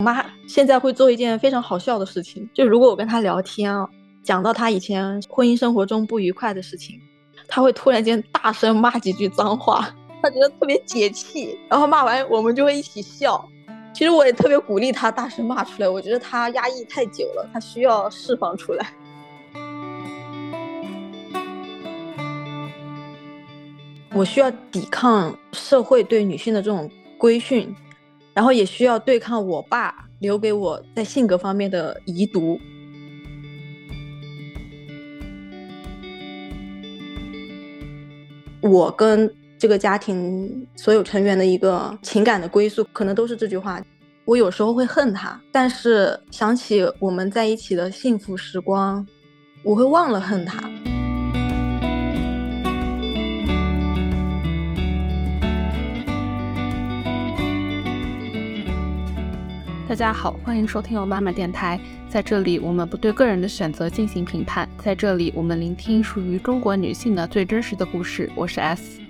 我妈现在会做一件非常好笑的事情，就如果我跟她聊天啊，讲到她以前婚姻生活中不愉快的事情，她会突然间大声骂几句脏话，她觉得特别解气，然后骂完我们就会一起笑。其实我也特别鼓励她大声骂出来，我觉得她压抑太久了，她需要释放出来。我需要抵抗社会对女性的这种规训。然后也需要对抗我爸留给我在性格方面的遗毒。我跟这个家庭所有成员的一个情感的归宿，可能都是这句话。我有时候会恨他，但是想起我们在一起的幸福时光，我会忘了恨他。大家好，欢迎收听由妈妈电台。在这里，我们不对个人的选择进行评判。在这里，我们聆听属于中国女性的最真实的故事。我是 S。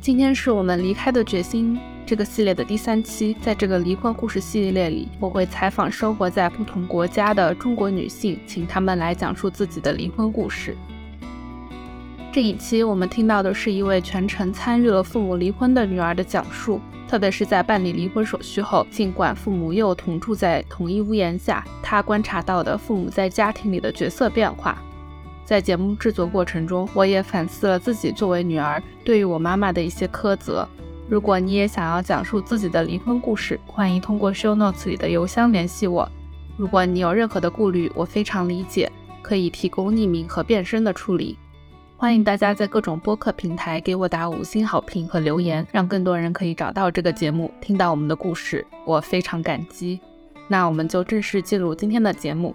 今天是我们离开的决心这个系列的第三期。在这个离婚故事系列里，我会采访生活在不同国家的中国女性，请她们来讲述自己的离婚故事。这一期我们听到的是一位全程参与了父母离婚的女儿的讲述。特别是在办理离婚手续后，尽管父母又同住在同一屋檐下，他观察到的父母在家庭里的角色变化。在节目制作过程中，我也反思了自己作为女儿对于我妈妈的一些苛责。如果你也想要讲述自己的离婚故事，欢迎通过 show notes 里的邮箱联系我。如果你有任何的顾虑，我非常理解，可以提供匿名和变声的处理。欢迎大家在各种播客平台给我打五星好评和留言，让更多人可以找到这个节目，听到我们的故事，我非常感激。那我们就正式进入今天的节目。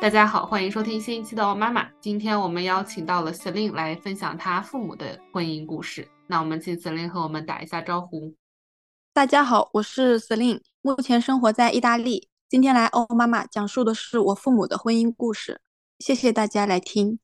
大家好，欢迎收听新一期的妈妈。今天我们邀请到了 Celine 来分享她父母的婚姻故事。那我们请 Celine 和我们打一下招呼。大家好，我是 Celine，目前生活在意大利。今天来欧妈妈讲述的是我父母的婚姻故事。谢谢大家来听，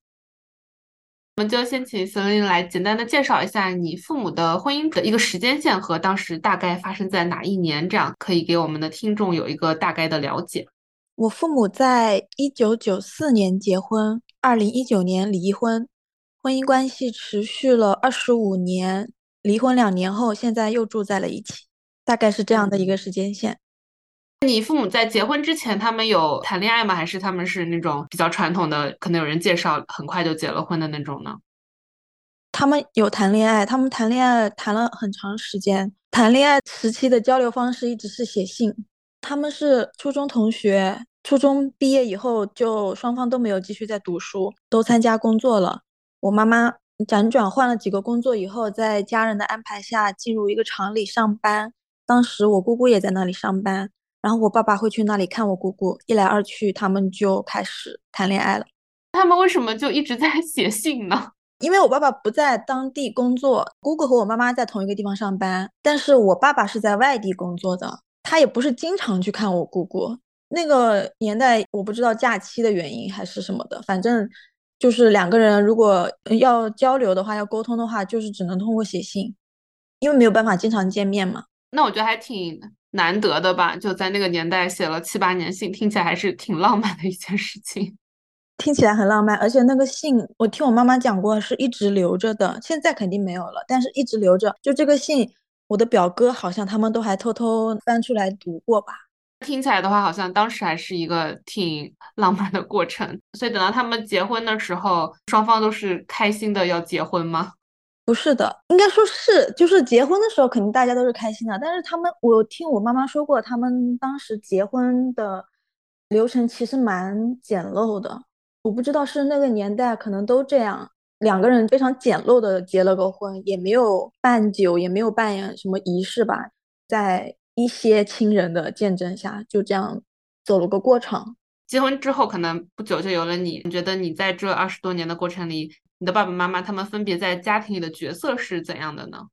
我们就先请 Celine 来简单的介绍一下你父母的婚姻的一个时间线和当时大概发生在哪一年，这样可以给我们的听众有一个大概的了解。我父母在一九九四年结婚，二零一九年离婚，婚姻关系持续了二十五年，离婚两年后，现在又住在了一起，大概是这样的一个时间线。你父母在结婚之前，他们有谈恋爱吗？还是他们是那种比较传统的，可能有人介绍，很快就结了婚的那种呢？他们有谈恋爱，他们谈恋爱谈了很长时间。谈恋爱时期的交流方式一直是写信。他们是初中同学，初中毕业以后就双方都没有继续在读书，都参加工作了。我妈妈辗转换了几个工作以后，在家人的安排下进入一个厂里上班。当时我姑姑也在那里上班。然后我爸爸会去那里看我姑姑，一来二去，他们就开始谈恋爱了。他们为什么就一直在 写信呢？因为我爸爸不在当地工作，姑姑和我妈妈在同一个地方上班，但是我爸爸是在外地工作的，他也不是经常去看我姑姑。那个年代我不知道假期的原因还是什么的，反正就是两个人如果要交流的话，要沟通的话，就是只能通过写信，因为没有办法经常见面嘛。那我觉得还挺。难得的吧，就在那个年代写了七八年信，听起来还是挺浪漫的一件事情。听起来很浪漫，而且那个信我听我妈妈讲过，是一直留着的。现在肯定没有了，但是一直留着。就这个信，我的表哥好像他们都还偷偷翻出来读过吧。听起来的话，好像当时还是一个挺浪漫的过程。所以等到他们结婚的时候，双方都是开心的要结婚吗？不是的，应该说是，就是结婚的时候肯定大家都是开心的。但是他们，我听我妈妈说过，他们当时结婚的流程其实蛮简陋的。我不知道是那个年代可能都这样，两个人非常简陋的结了个婚，也没有办酒，也没有办什么仪式吧，在一些亲人的见证下，就这样走了个过场。结婚之后，可能不久就有了你。你觉得你在这二十多年的过程里？你的爸爸妈妈他们分别在家庭里的角色是怎样的呢？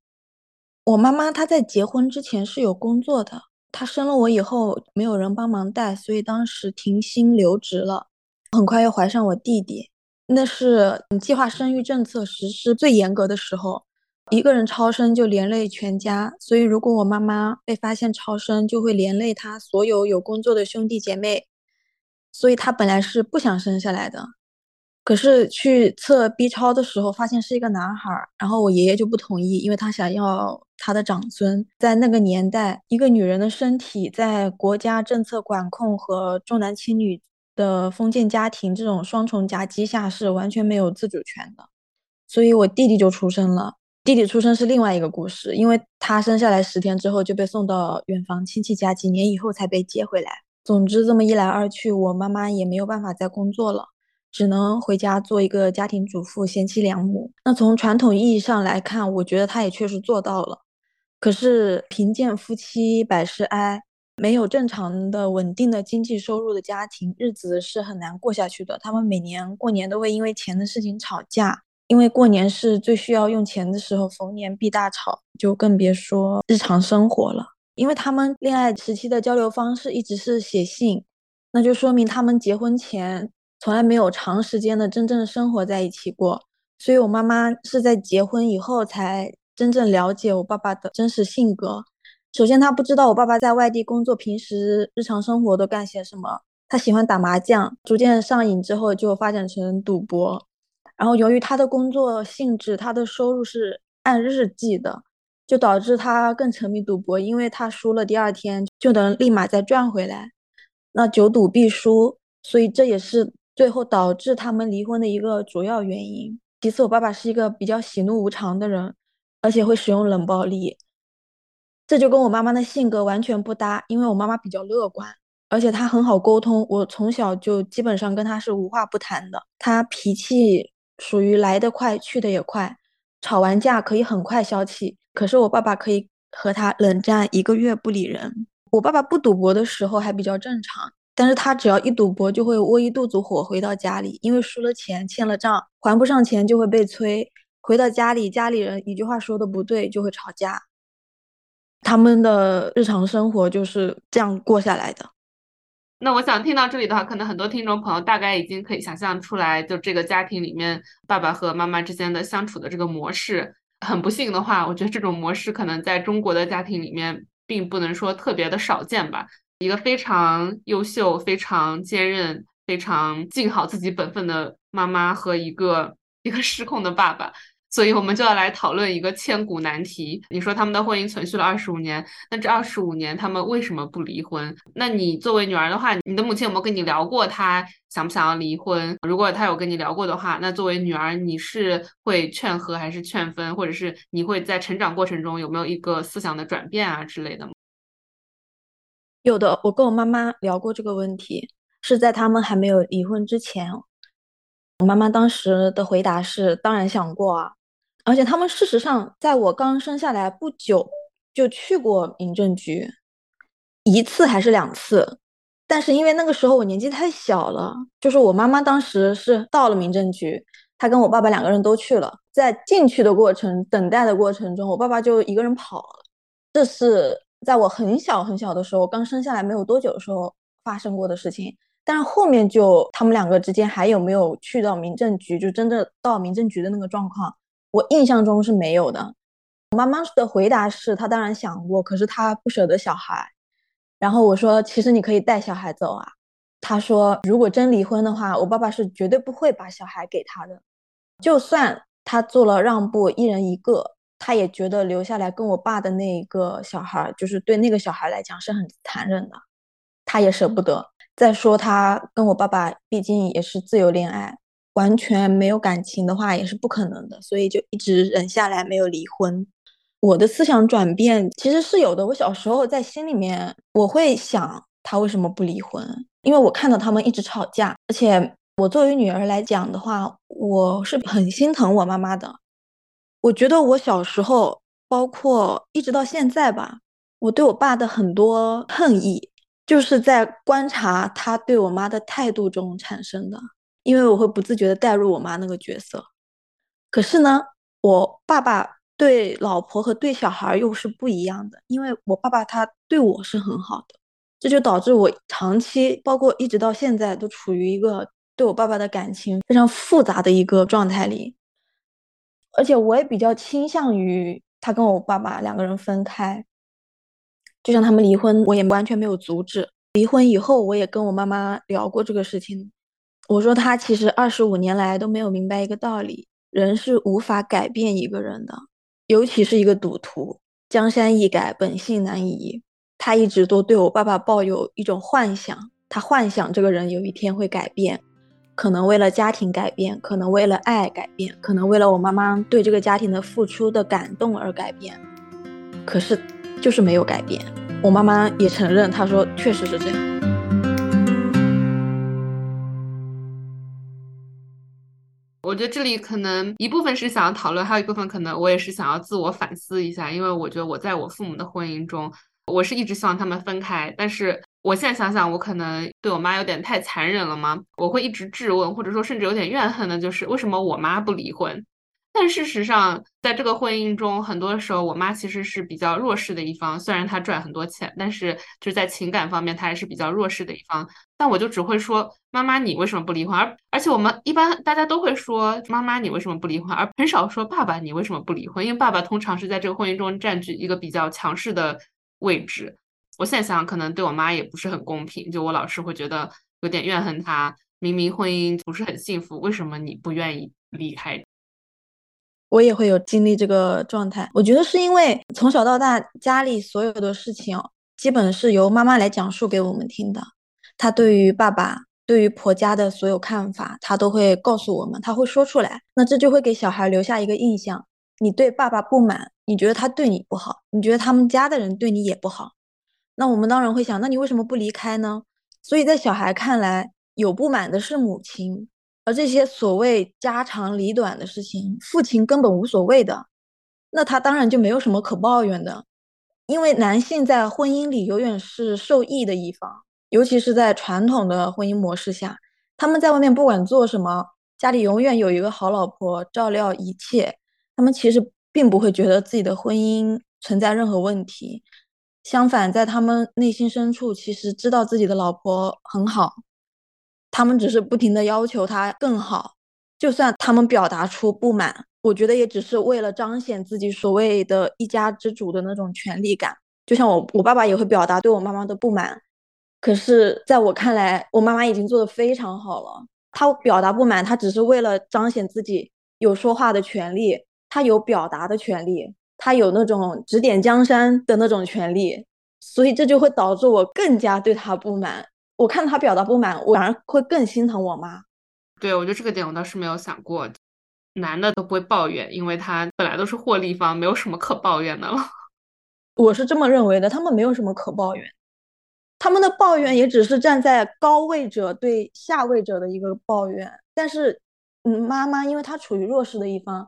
我妈妈她在结婚之前是有工作的，她生了我以后没有人帮忙带，所以当时停薪留职了。很快又怀上我弟弟，那是计划生育政策实施最严格的时候。一个人超生就连累全家，所以如果我妈妈被发现超生，就会连累她所有有工作的兄弟姐妹，所以她本来是不想生下来的。可是去测 B 超的时候，发现是一个男孩儿，然后我爷爷就不同意，因为他想要他的长孙。在那个年代，一个女人的身体在国家政策管控和重男轻女的封建家庭这种双重夹击下是完全没有自主权的。所以我弟弟就出生了。弟弟出生是另外一个故事，因为他生下来十天之后就被送到远房亲戚家，几年以后才被接回来。总之，这么一来二去，我妈妈也没有办法再工作了。只能回家做一个家庭主妇，贤妻良母。那从传统意义上来看，我觉得她也确实做到了。可是贫贱夫妻百事哀，没有正常的稳定的经济收入的家庭，日子是很难过下去的。他们每年过年都会因为钱的事情吵架，因为过年是最需要用钱的时候，逢年必大吵，就更别说日常生活了。因为他们恋爱时期的交流方式一直是写信，那就说明他们结婚前。从来没有长时间的真正生活在一起过，所以我妈妈是在结婚以后才真正了解我爸爸的真实性格。首先，她不知道我爸爸在外地工作，平时日常生活都干些什么。他喜欢打麻将，逐渐上瘾之后就发展成赌博。然后，由于他的工作性质，他的收入是按日计的，就导致他更沉迷赌博，因为他输了，第二天就能立马再赚回来。那久赌必输，所以这也是。最后导致他们离婚的一个主要原因。其次，我爸爸是一个比较喜怒无常的人，而且会使用冷暴力，这就跟我妈妈的性格完全不搭。因为我妈妈比较乐观，而且她很好沟通，我从小就基本上跟她是无话不谈的。她脾气属于来得快去得也快，吵完架可以很快消气。可是我爸爸可以和她冷战一个月不理人。我爸爸不赌博的时候还比较正常。但是他只要一赌博，就会窝一肚子火回到家里，因为输了钱欠了账，还不上钱就会被催。回到家里，家里人一句话说的不对就会吵架。他们的日常生活就是这样过下来的。那我想听到这里的话，可能很多听众朋友大概已经可以想象出来，就这个家庭里面爸爸和妈妈之间的相处的这个模式。很不幸的话，我觉得这种模式可能在中国的家庭里面，并不能说特别的少见吧。一个非常优秀、非常坚韧、非常尽好自己本分的妈妈和一个一个失控的爸爸，所以我们就要来讨论一个千古难题。你说他们的婚姻存续了二十五年，那这二十五年他们为什么不离婚？那你作为女儿的话，你的母亲有没有跟你聊过她想不想要离婚？如果她有跟你聊过的话，那作为女儿，你是会劝和还是劝分，或者是你会在成长过程中有没有一个思想的转变啊之类的吗？有的，我跟我妈妈聊过这个问题，是在他们还没有离婚之前。我妈妈当时的回答是：当然想过啊，而且他们事实上在我刚生下来不久就去过民政局，一次还是两次。但是因为那个时候我年纪太小了，就是我妈妈当时是到了民政局，她跟我爸爸两个人都去了，在进去的过程、等待的过程中，我爸爸就一个人跑了。这是。在我很小很小的时候，刚生下来没有多久的时候发生过的事情，但是后面就他们两个之间还有没有去到民政局，就真的到民政局的那个状况，我印象中是没有的。我妈妈的回答是，她当然想过，可是她不舍得小孩。然后我说，其实你可以带小孩走啊。她说，如果真离婚的话，我爸爸是绝对不会把小孩给她的，就算他做了让步，一人一个。他也觉得留下来跟我爸的那一个小孩，就是对那个小孩来讲是很残忍的，他也舍不得。再说他跟我爸爸毕竟也是自由恋爱，完全没有感情的话也是不可能的，所以就一直忍下来没有离婚。我的思想转变其实是有的。我小时候在心里面我会想他为什么不离婚，因为我看到他们一直吵架，而且我作为女儿来讲的话，我是很心疼我妈妈的。我觉得我小时候，包括一直到现在吧，我对我爸的很多恨意，就是在观察他对我妈的态度中产生的。因为我会不自觉的带入我妈那个角色。可是呢，我爸爸对老婆和对小孩又是不一样的。因为我爸爸他对我是很好的，这就导致我长期，包括一直到现在，都处于一个对我爸爸的感情非常复杂的一个状态里。而且我也比较倾向于他跟我爸爸两个人分开。就像他们离婚，我也完全没有阻止。离婚以后，我也跟我妈妈聊过这个事情。我说他其实二十五年来都没有明白一个道理：人是无法改变一个人的，尤其是一个赌徒。江山易改，本性难移。他一直都对我爸爸抱有一种幻想，他幻想这个人有一天会改变，可能为了家庭改变，可能为了爱改变，可能为了我妈妈对这个家庭的付出的感动而改变。可是。就是没有改变，我妈妈也承认，她说确实是这样。我觉得这里可能一部分是想要讨论，还有一部分可能我也是想要自我反思一下，因为我觉得我在我父母的婚姻中，我是一直希望他们分开，但是我现在想想，我可能对我妈有点太残忍了吗？我会一直质问，或者说甚至有点怨恨的，就是为什么我妈不离婚？但事实上，在这个婚姻中，很多时候我妈其实是比较弱势的一方。虽然她赚很多钱，但是就是在情感方面，她还是比较弱势的一方。但我就只会说：“妈妈，你为什么不离婚？”而而且我们一般大家都会说：“妈妈，你为什么不离婚？”而很少说：“爸爸，你为什么不离婚？”因为爸爸通常是在这个婚姻中占据一个比较强势的位置。我现在想，可能对我妈也不是很公平。就我老是会觉得有点怨恨她。明明婚姻不是很幸福，为什么你不愿意离开？我也会有经历这个状态，我觉得是因为从小到大家里所有的事情，基本是由妈妈来讲述给我们听的。她对于爸爸、对于婆家的所有看法，她都会告诉我们，她会说出来。那这就会给小孩留下一个印象：你对爸爸不满，你觉得他对你不好，你觉得他们家的人对你也不好。那我们当然会想，那你为什么不离开呢？所以在小孩看来，有不满的是母亲。而这些所谓家长里短的事情，父亲根本无所谓的，那他当然就没有什么可抱怨的。因为男性在婚姻里永远是受益的一方，尤其是在传统的婚姻模式下，他们在外面不管做什么，家里永远有一个好老婆照料一切，他们其实并不会觉得自己的婚姻存在任何问题。相反，在他们内心深处，其实知道自己的老婆很好。他们只是不停的要求她更好，就算他们表达出不满，我觉得也只是为了彰显自己所谓的一家之主的那种权利感。就像我，我爸爸也会表达对我妈妈的不满，可是在我看来，我妈妈已经做的非常好了。他表达不满，他只是为了彰显自己有说话的权利，他有表达的权利，他有那种指点江山的那种权利，所以这就会导致我更加对他不满。我看他表达不满，我反而会更心疼我妈。对，我觉得这个点我倒是没有想过。男的都不会抱怨，因为他本来都是获利方，没有什么可抱怨的了。我是这么认为的，他们没有什么可抱怨，他们的抱怨也只是站在高位者对下位者的一个抱怨。但是，嗯，妈妈因为她处于弱势的一方，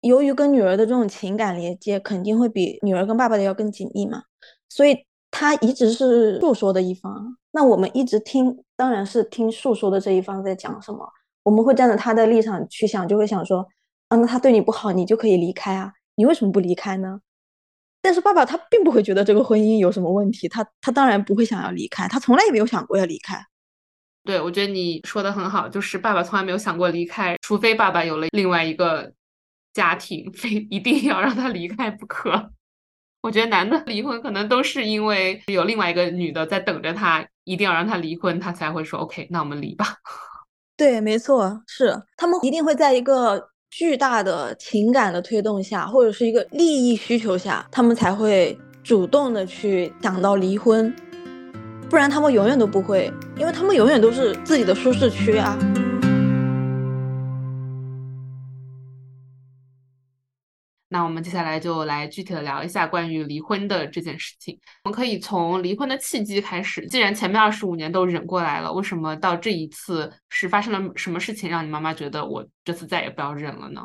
由于跟女儿的这种情感连接肯定会比女儿跟爸爸的要更紧密嘛，所以。他一直是诉说的一方，那我们一直听，当然是听诉说的这一方在讲什么。我们会站在他的立场去想，就会想说，啊，那他对你不好，你就可以离开啊，你为什么不离开呢？但是爸爸他并不会觉得这个婚姻有什么问题，他他当然不会想要离开，他从来也没有想过要离开。对，我觉得你说的很好，就是爸爸从来没有想过离开，除非爸爸有了另外一个家庭，非一定要让他离开不可。我觉得男的离婚可能都是因为有另外一个女的在等着他，一定要让他离婚，他才会说 OK，那我们离吧。对，没错，是他们一定会在一个巨大的情感的推动下，或者是一个利益需求下，他们才会主动的去想到离婚，不然他们永远都不会，因为他们永远都是自己的舒适区啊。那我们接下来就来具体的聊一下关于离婚的这件事情。我们可以从离婚的契机开始。既然前面二十五年都忍过来了，为什么到这一次是发生了什么事情，让你妈妈觉得我这次再也不要忍了呢？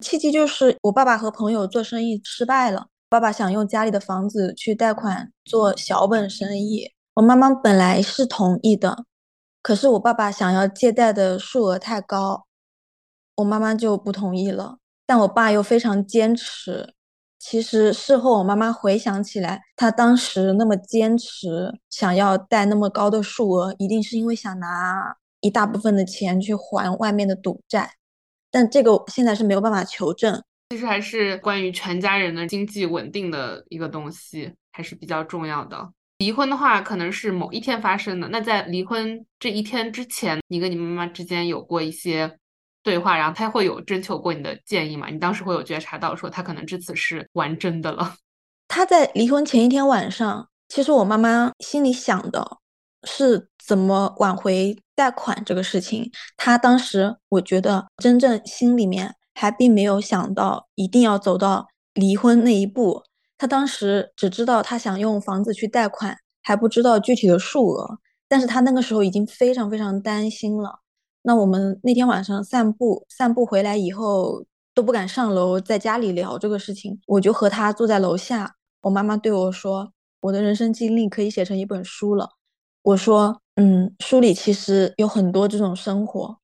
契机就是我爸爸和朋友做生意失败了，爸爸想用家里的房子去贷款做小本生意。我妈妈本来是同意的，可是我爸爸想要借贷的数额太高，我妈妈就不同意了。但我爸又非常坚持。其实事后我妈妈回想起来，他当时那么坚持，想要贷那么高的数额，一定是因为想拿一大部分的钱去还外面的赌债。但这个现在是没有办法求证。其实还是关于全家人的经济稳定的一个东西，还是比较重要的。离婚的话，可能是某一天发生的。那在离婚这一天之前，你跟你妈妈之间有过一些对话，然后他会有征求过你的建议吗？你当时会有觉察到说他可能这次是玩真的了。他在离婚前一天晚上，其实我妈妈心里想的是怎么挽回贷款这个事情。她当时我觉得真正心里面还并没有想到一定要走到离婚那一步。他当时只知道他想用房子去贷款，还不知道具体的数额。但是他那个时候已经非常非常担心了。那我们那天晚上散步，散步回来以后都不敢上楼，在家里聊这个事情。我就和他坐在楼下。我妈妈对我说：“我的人生经历可以写成一本书了。”我说：“嗯，书里其实有很多这种生活。”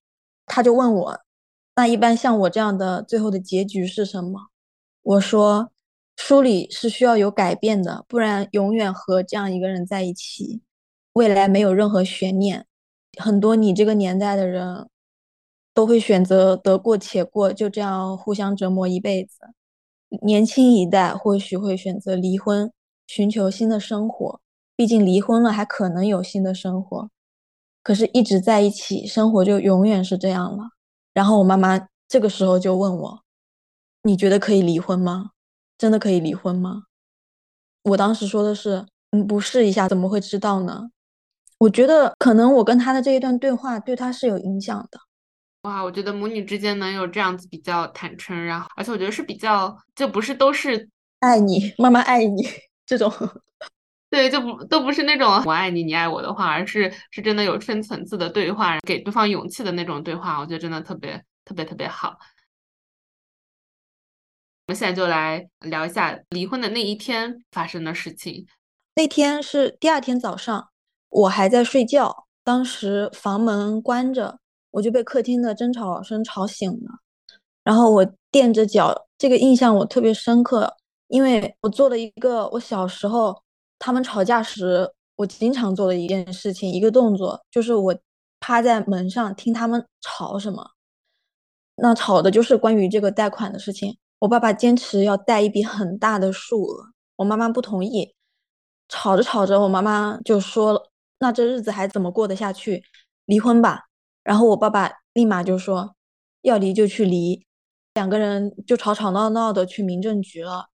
他就问我：“那一般像我这样的最后的结局是什么？”我说。书里是需要有改变的，不然永远和这样一个人在一起，未来没有任何悬念。很多你这个年代的人都会选择得过且过，就这样互相折磨一辈子。年轻一代或许会选择离婚，寻求新的生活，毕竟离婚了还可能有新的生活。可是，一直在一起，生活就永远是这样了。然后我妈妈这个时候就问我：“你觉得可以离婚吗？”真的可以离婚吗？我当时说的是，嗯，不试一下怎么会知道呢？我觉得可能我跟他的这一段对话对他是有影响的。哇，我觉得母女之间能有这样子比较坦诚，然后而且我觉得是比较就不是都是 爱你，妈妈爱你这种，对，就不都不是那种我爱你，你爱我的话，而是是真的有深层次的对话，给对方勇气的那种对话，我觉得真的特别特别特别好。我们现在就来聊一下离婚的那一天发生的事情。那天是第二天早上，我还在睡觉，当时房门关着，我就被客厅的争吵声吵醒了。然后我垫着脚，这个印象我特别深刻，因为我做了一个我小时候他们吵架时我经常做的一件事情，一个动作，就是我趴在门上听他们吵什么。那吵的就是关于这个贷款的事情。我爸爸坚持要贷一笔很大的数额，我妈妈不同意。吵着吵着，我妈妈就说了：“那这日子还怎么过得下去？离婚吧。”然后我爸爸立马就说：“要离就去离。”两个人就吵吵闹闹的去民政局了。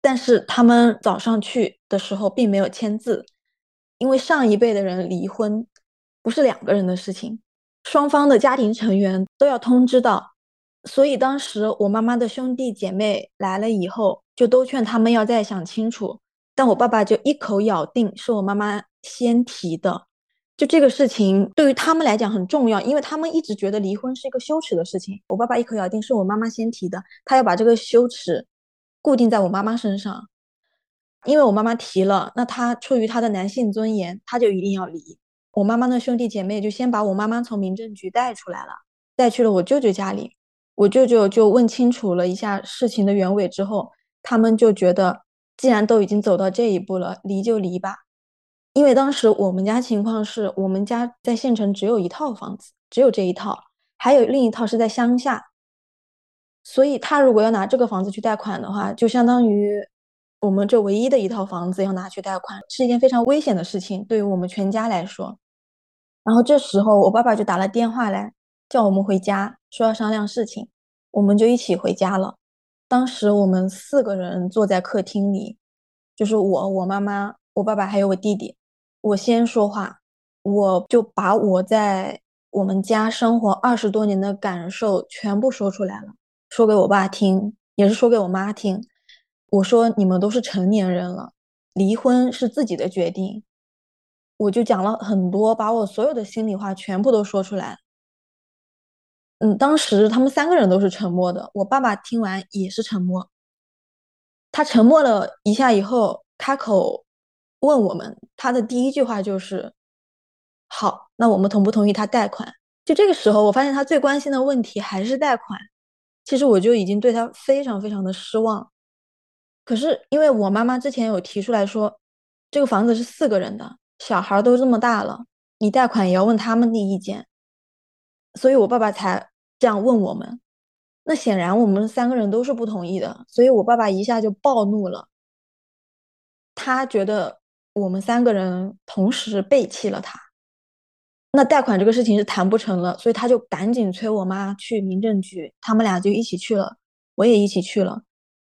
但是他们早上去的时候并没有签字，因为上一辈的人离婚不是两个人的事情，双方的家庭成员都要通知到。所以当时我妈妈的兄弟姐妹来了以后，就都劝他们要再想清楚。但我爸爸就一口咬定是我妈妈先提的。就这个事情对于他们来讲很重要，因为他们一直觉得离婚是一个羞耻的事情。我爸爸一口咬定是我妈妈先提的，他要把这个羞耻固定在我妈妈身上。因为我妈妈提了，那他出于他的男性尊严，他就一定要离。我妈妈的兄弟姐妹就先把我妈妈从民政局带出来了，带去了我舅舅家里。我舅舅就问清楚了一下事情的原委之后，他们就觉得，既然都已经走到这一步了，离就离吧。因为当时我们家情况是，我们家在县城只有一套房子，只有这一套，还有另一套是在乡下。所以他如果要拿这个房子去贷款的话，就相当于我们这唯一的一套房子要拿去贷款，是一件非常危险的事情，对于我们全家来说。然后这时候我爸爸就打了电话来。叫我们回家，说要商量事情，我们就一起回家了。当时我们四个人坐在客厅里，就是我、我妈妈、我爸爸还有我弟弟。我先说话，我就把我在我们家生活二十多年的感受全部说出来了，说给我爸听，也是说给我妈听。我说你们都是成年人了，离婚是自己的决定。我就讲了很多，把我所有的心里话全部都说出来。嗯，当时他们三个人都是沉默的。我爸爸听完也是沉默。他沉默了一下以后，开口问我们，他的第一句话就是：“好，那我们同不同意他贷款？”就这个时候，我发现他最关心的问题还是贷款。其实我就已经对他非常非常的失望。可是因为我妈妈之前有提出来说，这个房子是四个人的，小孩都这么大了，你贷款也要问他们的意见。所以我爸爸才。这样问我们。那显然我们三个人都是不同意的，所以我爸爸一下就暴怒了。他觉得我们三个人同时背弃了他，那贷款这个事情是谈不成了，所以他就赶紧催我妈去民政局，他们俩就一起去了，我也一起去了，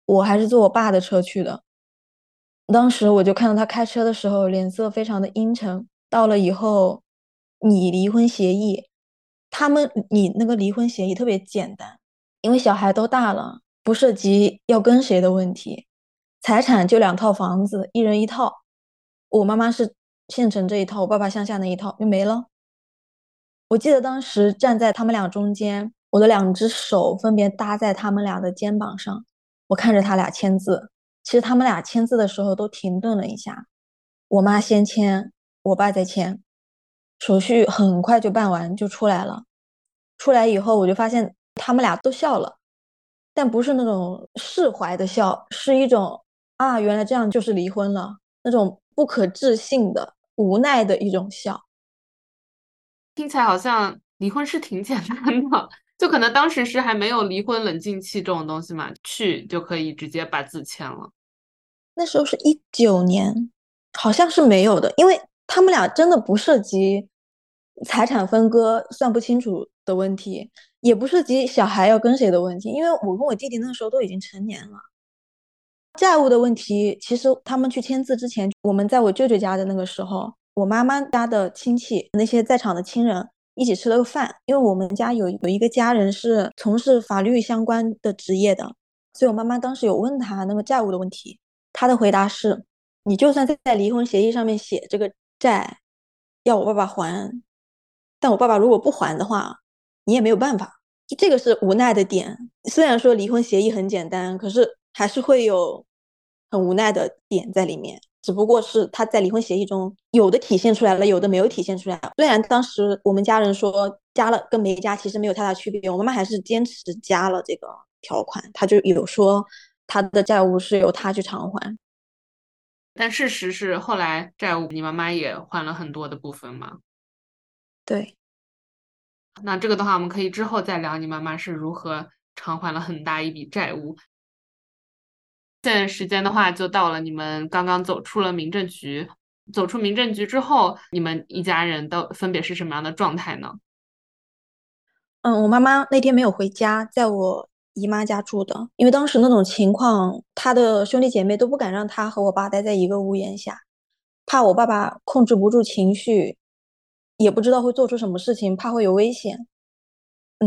我还是坐我爸的车去的。当时我就看到他开车的时候脸色非常的阴沉。到了以后，拟离婚协议，他们你那个离婚协议特别简单。因为小孩都大了，不涉及要跟谁的问题，财产就两套房子，一人一套。我妈妈是县城这一套，我爸爸乡下那一套就没了。我记得当时站在他们俩中间，我的两只手分别搭在他们俩的肩膀上，我看着他俩签字。其实他们俩签字的时候都停顿了一下，我妈先签，我爸再签，手续很快就办完就出来了。出来以后，我就发现。他们俩都笑了，但不是那种释怀的笑，是一种啊，原来这样就是离婚了，那种不可置信的无奈的一种笑。听起来好像离婚是挺简单的，就可能当时是还没有离婚冷静期这种东西嘛，去就可以直接把字签了。那时候是一九年，好像是没有的，因为他们俩真的不涉及财产分割算不清楚的问题。也不涉及小孩要跟谁的问题，因为我跟我弟弟那时候都已经成年了。债务的问题，其实他们去签字之前，我们在我舅舅家的那个时候，我妈妈家的亲戚那些在场的亲人一起吃了个饭，因为我们家有有一个家人是从事法律相关的职业的，所以我妈妈当时有问他那个债务的问题，他的回答是：你就算在在离婚协议上面写这个债要我爸爸还，但我爸爸如果不还的话。你也没有办法，就这个是无奈的点。虽然说离婚协议很简单，可是还是会有很无奈的点在里面。只不过是他在离婚协议中有的体现出来了，有的没有体现出来。虽然当时我们家人说加了跟没加其实没有太大区别，我妈妈还是坚持加了这个条款。他就有说他的债务是由他去偿还，但事实是后来债务你妈妈也还了很多的部分嘛？对。那这个的话，我们可以之后再聊。你妈妈是如何偿还了很大一笔债务？现在时间的话，就到了你们刚刚走出了民政局。走出民政局之后，你们一家人都分别是什么样的状态呢？嗯，我妈妈那天没有回家，在我姨妈家住的。因为当时那种情况，她的兄弟姐妹都不敢让她和我爸待在一个屋檐下，怕我爸爸控制不住情绪。也不知道会做出什么事情，怕会有危险。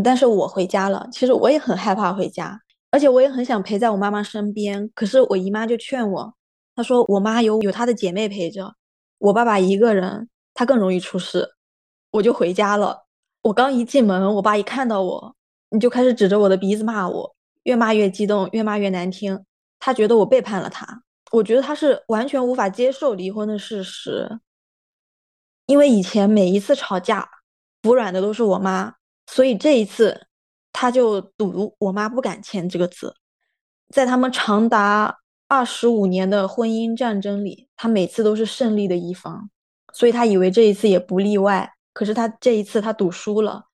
但是我回家了，其实我也很害怕回家，而且我也很想陪在我妈妈身边。可是我姨妈就劝我，她说我妈有有她的姐妹陪着，我爸爸一个人，他更容易出事。我就回家了。我刚一进门，我爸一看到我，你就开始指着我的鼻子骂我，越骂越激动，越骂越难听。他觉得我背叛了他，我觉得他是完全无法接受离婚的事实。因为以前每一次吵架，服软的都是我妈，所以这一次他就赌我妈不敢签这个字。在他们长达二十五年的婚姻战争里，他每次都是胜利的一方，所以他以为这一次也不例外。可是他这一次他赌输了，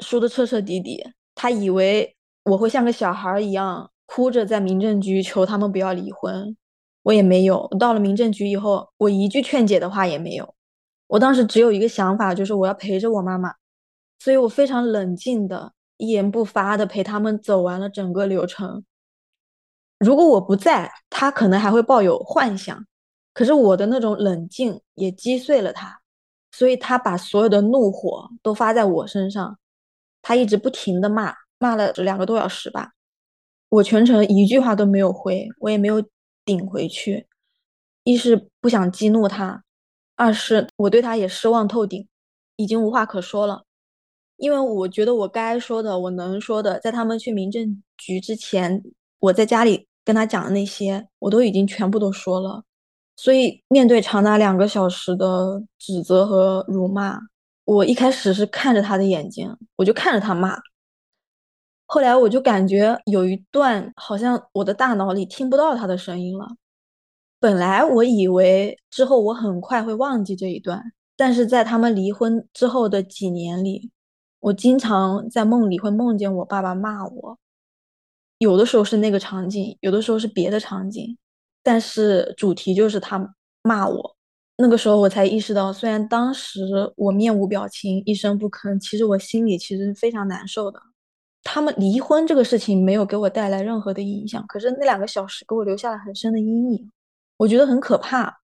输的彻彻底底。他以为我会像个小孩一样哭着在民政局求他们不要离婚，我也没有。到了民政局以后，我一句劝解的话也没有。我当时只有一个想法，就是我要陪着我妈妈，所以我非常冷静的，一言不发的陪他们走完了整个流程。如果我不在，他可能还会抱有幻想，可是我的那种冷静也击碎了他，所以他把所有的怒火都发在我身上，他一直不停的骂，骂了两个多小时吧，我全程一句话都没有回，我也没有顶回去，一是不想激怒他。二是我对他也失望透顶，已经无话可说了，因为我觉得我该说的，我能说的，在他们去民政局之前，我在家里跟他讲的那些，我都已经全部都说了。所以面对长达两个小时的指责和辱骂，我一开始是看着他的眼睛，我就看着他骂。后来我就感觉有一段好像我的大脑里听不到他的声音了。本来我以为之后我很快会忘记这一段，但是在他们离婚之后的几年里，我经常在梦里会梦见我爸爸骂我，有的时候是那个场景，有的时候是别的场景，但是主题就是他骂我。那个时候我才意识到，虽然当时我面无表情、一声不吭，其实我心里其实是非常难受的。他们离婚这个事情没有给我带来任何的影响，可是那两个小时给我留下了很深的阴影，我觉得很可怕。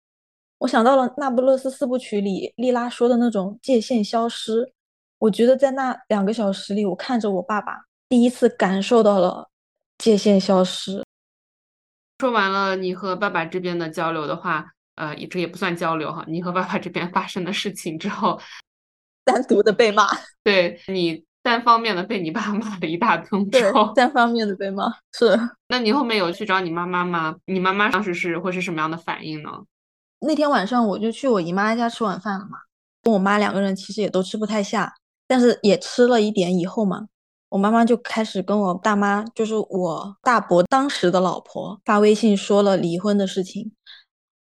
我想到了《那不勒斯四部曲》里莉拉说的那种界限消失，我觉得在那两个小时里，我看着我爸爸第一次感受到了界限消失。说完了你和爸爸这边的交流的话，呃，这也不算交流哈。你和爸爸这边发生的事情之后，单独的被骂，对你单方面的被你爸骂了一大通之后，单方面的被骂是。那你后面有去找你妈妈吗？你妈妈当时是会是什么样的反应呢？那天晚上我就去我姨妈家吃晚饭了嘛，跟我妈两个人其实也都吃不太下，但是也吃了一点以后嘛，我妈妈就开始跟我大妈，就是我大伯当时的老婆发微信说了离婚的事情，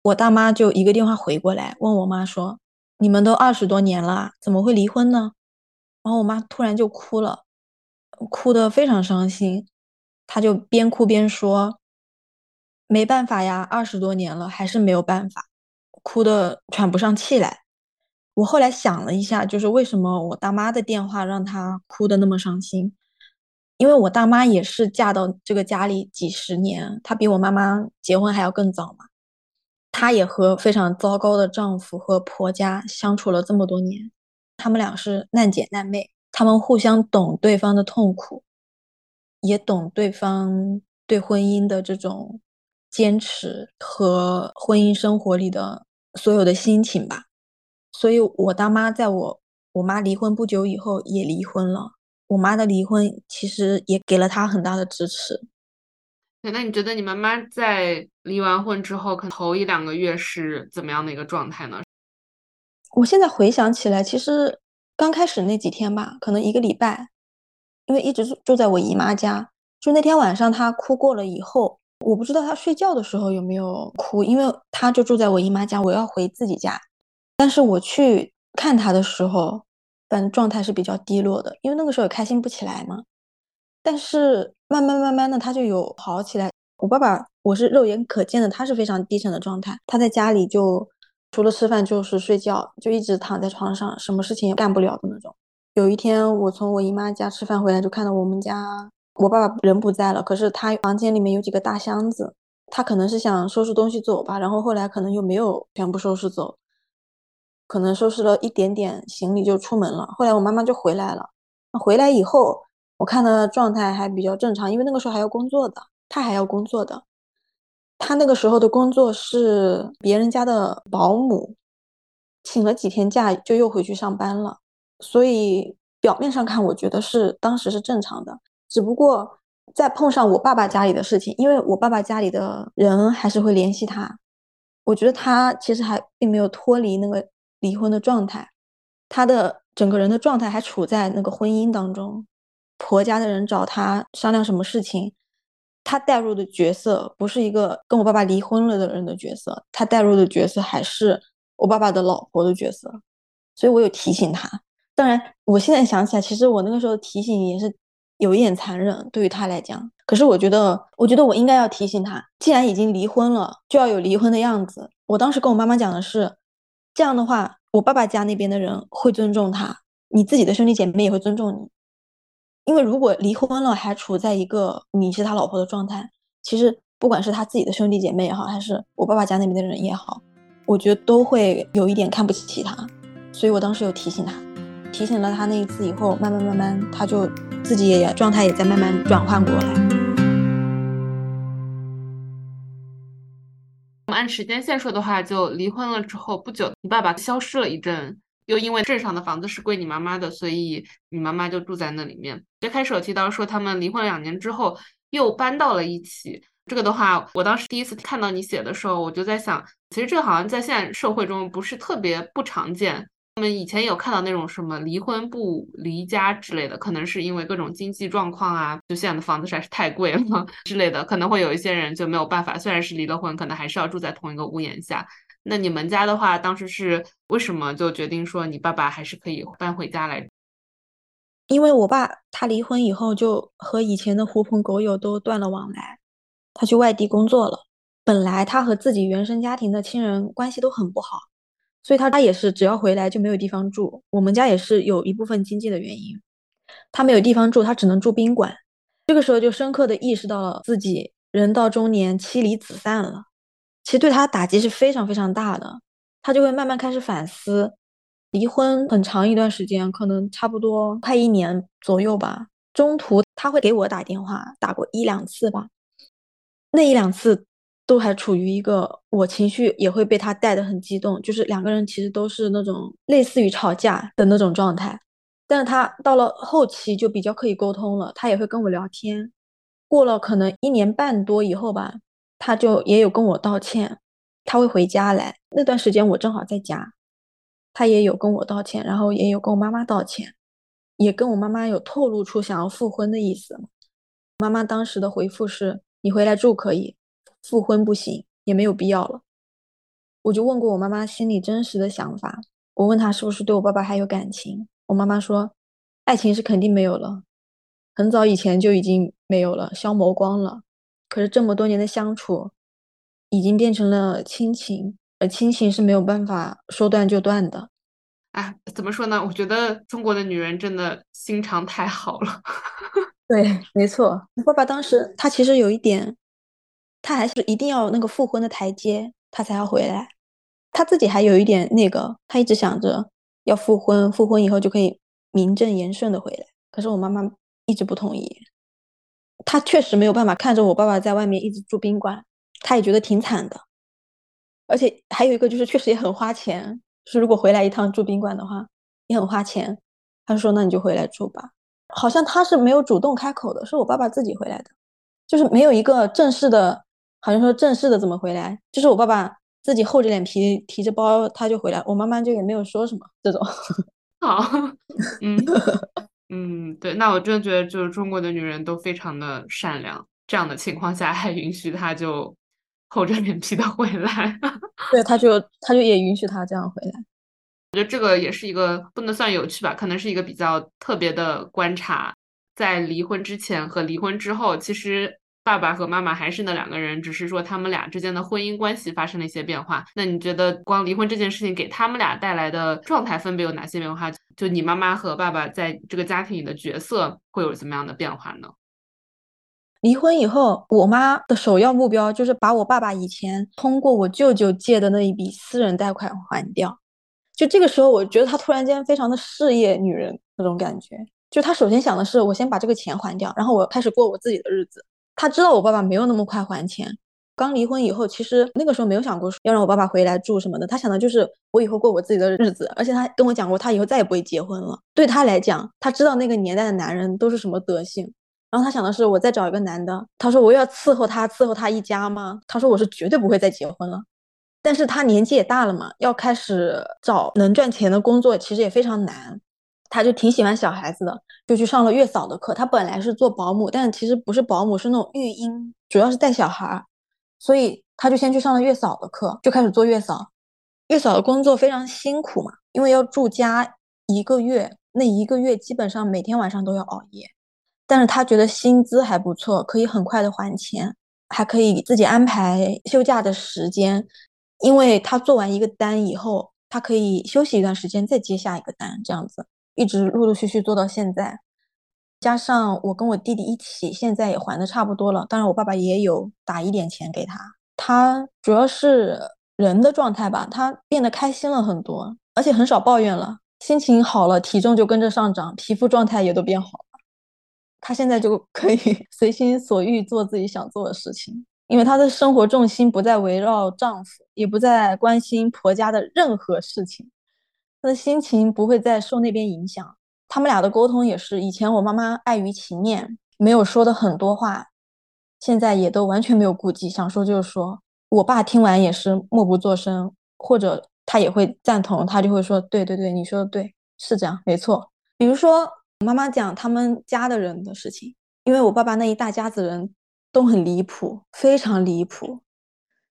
我大妈就一个电话回过来问我妈说：“你们都二十多年了，怎么会离婚呢？”然后我妈突然就哭了，哭得非常伤心，她就边哭边说：“没办法呀，二十多年了还是没有办法。”哭得喘不上气来。我后来想了一下，就是为什么我大妈的电话让她哭得那么伤心？因为我大妈也是嫁到这个家里几十年，她比我妈妈结婚还要更早嘛。她也和非常糟糕的丈夫和婆家相处了这么多年，他们俩是难姐难妹，他们互相懂对方的痛苦，也懂对方对婚姻的这种坚持和婚姻生活里的。所有的心情吧，所以我大妈在我我妈离婚不久以后也离婚了。我妈的离婚其实也给了她很大的支持。那你觉得你妈妈在离完婚之后，可能头一两个月是怎么样的一个状态呢？我现在回想起来，其实刚开始那几天吧，可能一个礼拜，因为一直住住在我姨妈家，就那天晚上她哭过了以后。我不知道他睡觉的时候有没有哭，因为他就住在我姨妈家，我要回自己家。但是我去看他的时候，反正状态是比较低落的，因为那个时候也开心不起来嘛。但是慢慢慢慢的，他就有好起来。我爸爸，我是肉眼可见的，他是非常低沉的状态。他在家里就除了吃饭就是睡觉，就一直躺在床上，什么事情也干不了的那种。有一天我从我姨妈家吃饭回来，就看到我们家。我爸爸人不在了，可是他房间里面有几个大箱子，他可能是想收拾东西走吧，然后后来可能又没有全部收拾走，可能收拾了一点点行李就出门了。后来我妈妈就回来了，回来以后，我看他状态还比较正常，因为那个时候还要工作的，他还要工作的，他那个时候的工作是别人家的保姆，请了几天假就又回去上班了，所以表面上看，我觉得是当时是正常的。只不过再碰上我爸爸家里的事情，因为我爸爸家里的人还是会联系他。我觉得他其实还并没有脱离那个离婚的状态，他的整个人的状态还处在那个婚姻当中。婆家的人找他商量什么事情，他带入的角色不是一个跟我爸爸离婚了的人的角色，他带入的角色还是我爸爸的老婆的角色。所以我有提醒他。当然，我现在想起来，其实我那个时候提醒也是。有一点残忍，对于他来讲。可是我觉得，我觉得我应该要提醒他，既然已经离婚了，就要有离婚的样子。我当时跟我妈妈讲的是，这样的话，我爸爸家那边的人会尊重他，你自己的兄弟姐妹也会尊重你。因为如果离婚了还处在一个你是他老婆的状态，其实不管是他自己的兄弟姐妹也好，还是我爸爸家那边的人也好，我觉得都会有一点看不起他。所以我当时有提醒他。提醒了他那一次以后，慢慢慢慢，他就自己也状态也在慢慢转换过来。我们按时间线说的话，就离婚了之后不久，你爸爸消失了一阵，又因为镇上的房子是归你妈妈的，所以你妈妈就住在那里面。最开始有提到说他们离婚两年之后又搬到了一起，这个的话，我当时第一次看到你写的时候，我就在想，其实这个好像在现在社会中不是特别不常见。我们以前有看到那种什么离婚不离家之类的，可能是因为各种经济状况啊，就现在的房子实在是太贵了之类的，可能会有一些人就没有办法，虽然是离了婚，可能还是要住在同一个屋檐下。那你们家的话，当时是为什么就决定说你爸爸还是可以搬回家来？因为我爸他离婚以后就和以前的狐朋狗友都断了往来，他去外地工作了。本来他和自己原生家庭的亲人关系都很不好，所以他他也是只要回来就没有地方住。我们家也是有一部分经济的原因，他没有地方住，他只能住宾馆。这个时候就深刻的意识到了自己人到中年妻离子散了，其实对他打击是非常非常大的。他就会慢慢开始反思，离婚很长一段时间，可能差不多快一年左右吧。中途他会给我打电话，打过一两次吧。那一两次都还处于一个我情绪也会被他带得很激动，就是两个人其实都是那种类似于吵架的那种状态。但是他到了后期就比较可以沟通了，他也会跟我聊天。过了可能一年半多以后吧，他就也有跟我道歉。他会回家来，那段时间我正好在家，他也有跟我道歉，然后也有跟我妈妈道歉，也跟我妈妈有透露出想要复婚的意思。妈妈当时的回复是：“你回来住可以，复婚不行，也没有必要了。”我就问过我妈妈心里真实的想法，我问她是不是对我爸爸还有感情，我妈妈说：“爱情是肯定没有了，很早以前就已经没有了，消磨光了。可是这么多年的相处。”已经变成了亲情，而亲情是没有办法说断就断的。哎，怎么说呢？我觉得中国的女人真的心肠太好了。对，没错。爸爸当时他其实有一点，他还是一定要那个复婚的台阶，他才要回来。他自己还有一点那个，他一直想着要复婚，复婚以后就可以名正言顺的回来。可是我妈妈一直不同意。他确实没有办法看着我爸爸在外面一直住宾馆。他也觉得挺惨的，而且还有一个就是确实也很花钱，就是如果回来一趟住宾馆的话也很花钱。他说：“那你就回来住吧。”好像他是没有主动开口的，是我爸爸自己回来的，就是没有一个正式的，好像说正式的怎么回来，就是我爸爸自己厚着脸皮提着包他就回来，我妈妈就也没有说什么这种。好，嗯嗯，对，那我真的觉得就是中国的女人都非常的善良，这样的情况下还允许她就。厚着脸皮的回来，对，他就他就也允许他这样回来。我觉得这个也是一个不能算有趣吧，可能是一个比较特别的观察。在离婚之前和离婚之后，其实爸爸和妈妈还是那两个人，只是说他们俩之间的婚姻关系发生了一些变化。那你觉得光离婚这件事情给他们俩带来的状态分别有哪些变化？就你妈妈和爸爸在这个家庭里的角色会有怎么样的变化呢？离婚以后，我妈的首要目标就是把我爸爸以前通过我舅舅借的那一笔私人贷款还掉。就这个时候，我觉得她突然间非常的事业女人那种感觉。就她首先想的是，我先把这个钱还掉，然后我开始过我自己的日子。她知道我爸爸没有那么快还钱。刚离婚以后，其实那个时候没有想过要让我爸爸回来住什么的。他想的就是我以后过我自己的日子。而且他跟我讲过，他以后再也不会结婚了。对他来讲，他知道那个年代的男人都是什么德行。然后他想的是，我再找一个男的。他说我要伺候他，伺候他一家吗？他说我是绝对不会再结婚了。但是他年纪也大了嘛，要开始找能赚钱的工作，其实也非常难。他就挺喜欢小孩子的，就去上了月嫂的课。他本来是做保姆，但其实不是保姆，是那种育婴，主要是带小孩。所以他就先去上了月嫂的课，就开始做月嫂。月嫂的工作非常辛苦嘛，因为要住家一个月，那一个月基本上每天晚上都要熬夜。但是他觉得薪资还不错，可以很快的还钱，还可以自己安排休假的时间，因为他做完一个单以后，他可以休息一段时间再接下一个单，这样子一直陆陆续续做到现在。加上我跟我弟弟一起，现在也还的差不多了。当然我爸爸也有打一点钱给他。他主要是人的状态吧，他变得开心了很多，而且很少抱怨了，心情好了，体重就跟着上涨，皮肤状态也都变好。她现在就可以 随心所欲做自己想做的事情，因为她的生活重心不再围绕丈夫，也不再关心婆家的任何事情，他的心情不会再受那边影响。他们俩的沟通也是，以前我妈妈碍于情面没有说的很多话，现在也都完全没有顾忌，想说就说。我爸听完也是默不作声，或者他也会赞同，他就会说：“对对对，你说的对，是这样，没错。”比如说。妈妈讲他们家的人的事情，因为我爸爸那一大家子人都很离谱，非常离谱。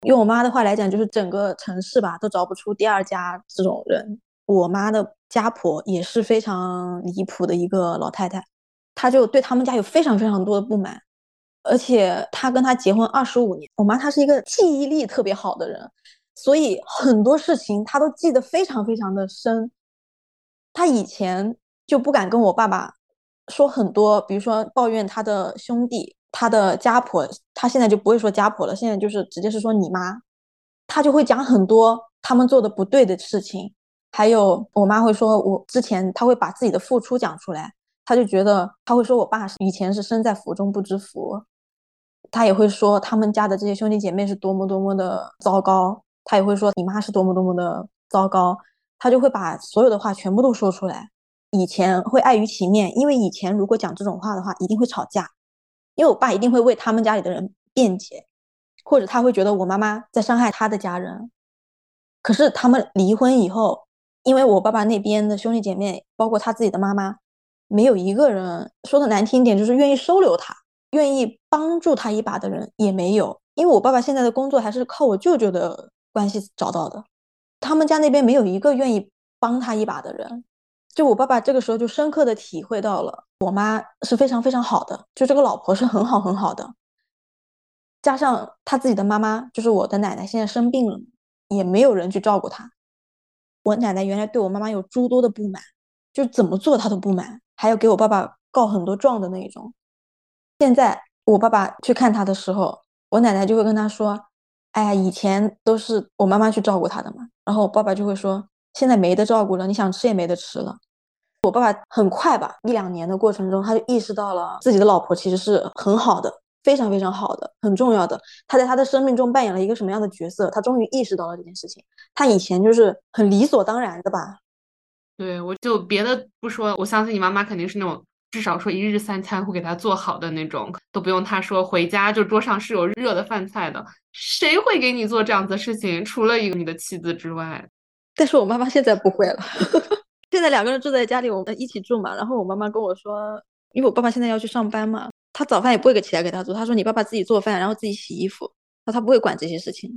用我妈的话来讲，就是整个城市吧都找不出第二家这种人。我妈的家婆也是非常离谱的一个老太太，她就对他们家有非常非常多的不满，而且她跟她结婚二十五年，我妈她是一个记忆力特别好的人，所以很多事情她都记得非常非常的深。她以前就不敢跟我爸爸说很多，比如说抱怨他的兄弟、他的家婆，他现在就不会说家婆了，现在就是直接是说你妈，他就会讲很多他们做的不对的事情。还有我妈会说，我之前她会把自己的付出讲出来，她就觉得她会说我爸以前是身在福中不知福，她也会说他们家的这些兄弟姐妹是多么多么的糟糕，她也会说你妈是多么多么的糟糕，她就会把所有的话全部都说出来。以前会碍于情面，因为以前如果讲这种话的话，一定会吵架，因为我爸一定会为他们家里的人辩解，或者他会觉得我妈妈在伤害他的家人。可是他们离婚以后。因为我爸爸那边的兄弟姐妹，包括他自己的妈妈，没有一个人说的难听点，就是愿意收留他、愿意帮助他一把的人也没有。因为我爸爸现在的工作还是靠我舅舅的关系找到的，他们家那边没有一个愿意帮他一把的人。就我爸爸这个时候就深刻的体会到了，我妈是非常非常好的，就这个老婆是很好很好的。加上他自己的妈妈，就是我的奶奶，现在生病了，也没有人去照顾他。我奶奶原来对我妈妈有诸多的不满，就怎么做她都不满，还要给我爸爸告很多状的那一种。现在我爸爸去看他的时候，我奶奶就会跟他说：“哎呀，以前都是我妈妈去照顾他的嘛。”然后我爸爸就会说：“现在没得照顾了，你想吃也没得吃了。”我爸爸很快吧，一两年的过程中，他就意识到了自己的老婆其实是很好的。非常非常好的，很重要的，他在他的生命中扮演了一个什么样的角色？他终于意识到了这件事情。他以前就是很理所当然的吧？对，我就别的不说，我相信你妈妈肯定是那种至少说一日三餐会给他做好的那种，都不用他说回家就桌上是有热的饭菜的。谁会给你做这样子的事情？除了一个你的妻子之外。但是我妈妈现在不会了，现在两个人住在家里，我们一起住嘛。然后我妈妈跟我说，因为我爸爸现在要去上班嘛。他早饭也不会给起来给他做，他说你爸爸自己做饭，然后自己洗衣服，那他不会管这些事情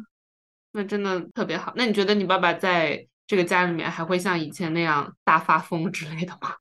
那真的特别好。那你觉得你爸爸在这个家里面还会像以前那样大发疯之类的吗？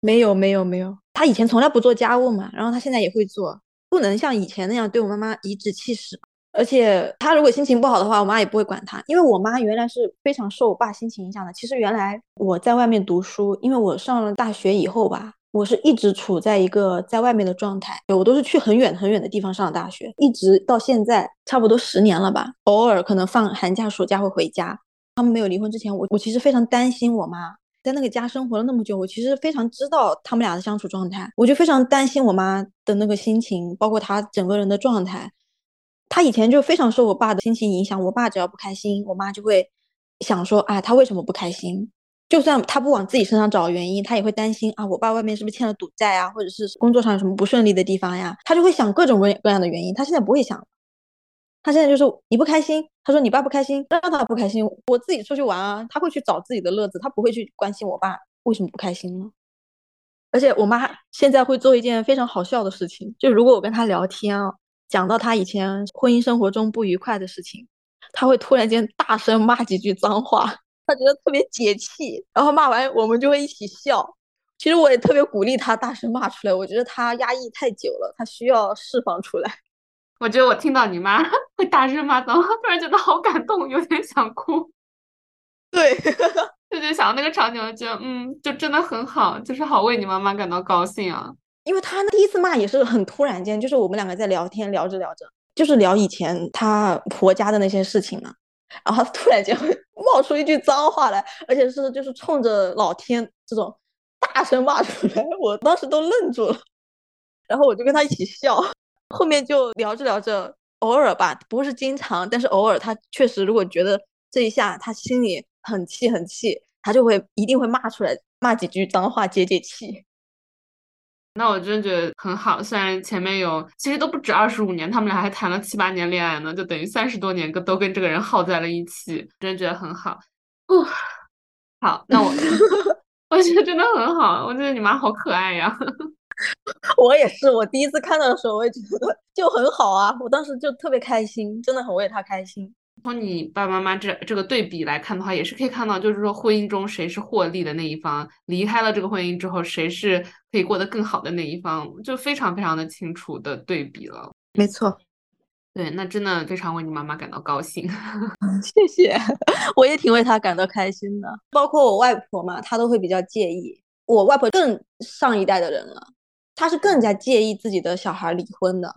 没有没有没有，他以前从来不做家务嘛，然后他现在也会做，不能像以前那样对我妈妈颐指气使。而且他如果心情不好的话，我妈也不会管他，因为我妈原来是非常受我爸心情影响的。其实原来我在外面读书，因为我上了大学以后吧。我是一直处在一个在外面的状态，我都是去很远很远的地方上大学，一直到现在差不多十年了吧。偶尔可能放寒假暑假会回家。他们没有离婚之前，我我其实非常担心我妈，在那个家生活了那么久，我其实非常知道他们俩的相处状态，我就非常担心我妈的那个心情，包括她整个人的状态。她以前就非常受我爸的心情影响，我爸只要不开心，我妈就会想说，啊，他为什么不开心？就算他不往自己身上找原因，他也会担心啊，我爸外面是不是欠了赌债啊，或者是工作上有什么不顺利的地方呀？他就会想各种各各样的原因。他现在不会想，他现在就是你不开心，他说你爸不开心，让他不开心，我自己出去玩啊。他会去找自己的乐子，他不会去关心我爸为什么不开心呢？而且我妈现在会做一件非常好笑的事情，就如果我跟她聊天啊，讲到她以前婚姻生活中不愉快的事情，她会突然间大声骂几句脏话。他觉得特别解气，然后骂完我们就会一起笑。其实我也特别鼓励他大声骂出来，我觉得他压抑太久了，他需要释放出来。我觉得我听到你妈 会大声骂脏话，突然觉得好感动，有点想哭。对，就就想到那个场景，我觉得嗯，就真的很好，就是好为你妈妈感到高兴啊。因为他第一次骂也是很突然间，就是我们两个在聊天，聊着聊着，就是聊以前她婆家的那些事情嘛。然后突然间会冒出一句脏话来，而且是就是冲着老天这种大声骂出来，我当时都愣住了。然后我就跟他一起笑，后面就聊着聊着，偶尔吧，不是经常，但是偶尔他确实如果觉得这一下他心里很气很气，他就会一定会骂出来，骂几句脏话解解气。那我真的觉得很好，虽然前面有，其实都不止二十五年，他们俩还谈了七八年恋爱呢，就等于三十多年跟都跟这个人耗在了一起，真的觉得很好。哦，好，那我 我觉得真的很好，我觉得你妈好可爱呀。我也是，我第一次看到的时候，我也觉得就很好啊，我当时就特别开心，真的很为他开心。从你爸爸妈妈这这个对比来看的话，也是可以看到，就是说婚姻中谁是获利的那一方，离开了这个婚姻之后，谁是可以过得更好的那一方，就非常非常的清楚的对比了。没错，对，那真的非常为你妈妈感到高兴。谢谢，我也挺为她感到开心的。包括我外婆嘛，她都会比较介意。我外婆更上一代的人了，她是更加介意自己的小孩离婚的。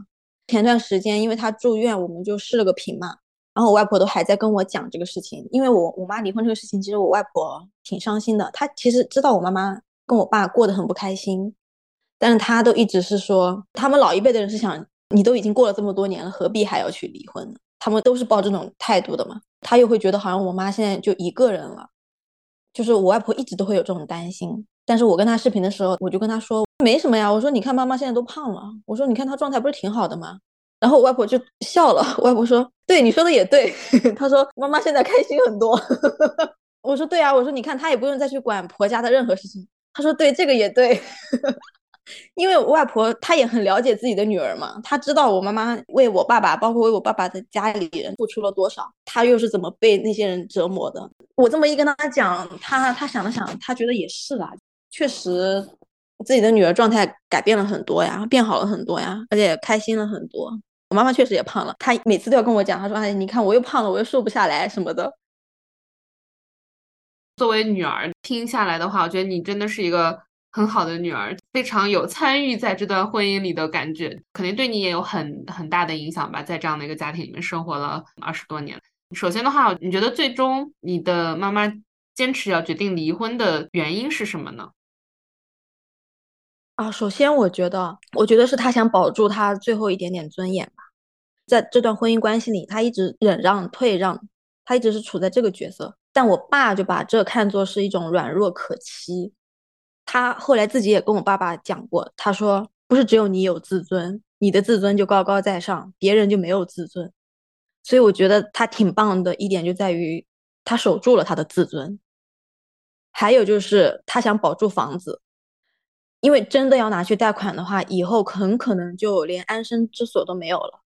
前段时间，因为她住院，我们就视了个频嘛。然后我外婆都还在跟我讲这个事情，因为我我妈离婚这个事情，其实我外婆挺伤心的。她其实知道我妈妈跟我爸过得很不开心，但是她都一直是说，他们老一辈的人是想，你都已经过了这么多年了，何必还要去离婚呢？他们都是抱这种态度的嘛。她又会觉得好像我妈现在就一个人了，就是我外婆一直都会有这种担心。但是我跟她视频的时候，我就跟她说，没什么呀。我说你看妈妈现在都胖了，我说你看她状态不是挺好的吗？然后我外婆就笑了。外婆说：“对，你说的也对。”她说：“妈妈现在开心很多。”我说：“对啊。”我说：“你看，她也不用再去管婆家的任何事情。”她说：“对，这个也对。”因为外婆她也很了解自己的女儿嘛，她知道我妈妈为我爸爸，包括为我爸爸的家里人付出了多少，她又是怎么被那些人折磨的。我这么一跟她讲，她她想了想，她觉得也是啦，确实自己的女儿状态改变了很多呀，变好了很多呀，而且开心了很多。我妈妈确实也胖了，她每次都要跟我讲，她说：“哎，你看我又胖了，我又瘦不下来什么的。”作为女儿听下来的话，我觉得你真的是一个很好的女儿，非常有参与在这段婚姻里的感觉，肯定对你也有很很大的影响吧。在这样的一个家庭里面生活了二十多年，首先的话，你觉得最终你的妈妈坚持要决定离婚的原因是什么呢？啊，首先我觉得，我觉得是他想保住他最后一点点尊严吧，在这段婚姻关系里，他一直忍让、退让，他一直是处在这个角色。但我爸就把这看作是一种软弱可欺。他后来自己也跟我爸爸讲过，他说：“不是只有你有自尊，你的自尊就高高在上，别人就没有自尊。”所以我觉得他挺棒的一点就在于他守住了他的自尊，还有就是他想保住房子。因为真的要拿去贷款的话，以后很可能就连安身之所都没有了。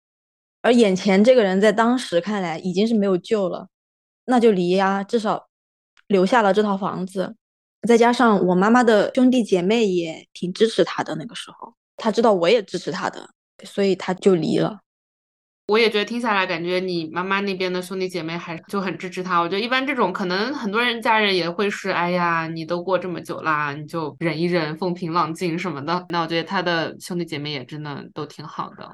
而眼前这个人在当时看来已经是没有救了，那就离呀，至少留下了这套房子。再加上我妈妈的兄弟姐妹也挺支持他的，那个时候他知道我也支持他的，所以他就离了。我也觉得听下来，感觉你妈妈那边的兄弟姐妹还就很支持他。我觉得一般这种可能很多人家人也会是，哎呀，你都过这么久啦，你就忍一忍，风平浪静什么的。那我觉得他的兄弟姐妹也真的都挺好的。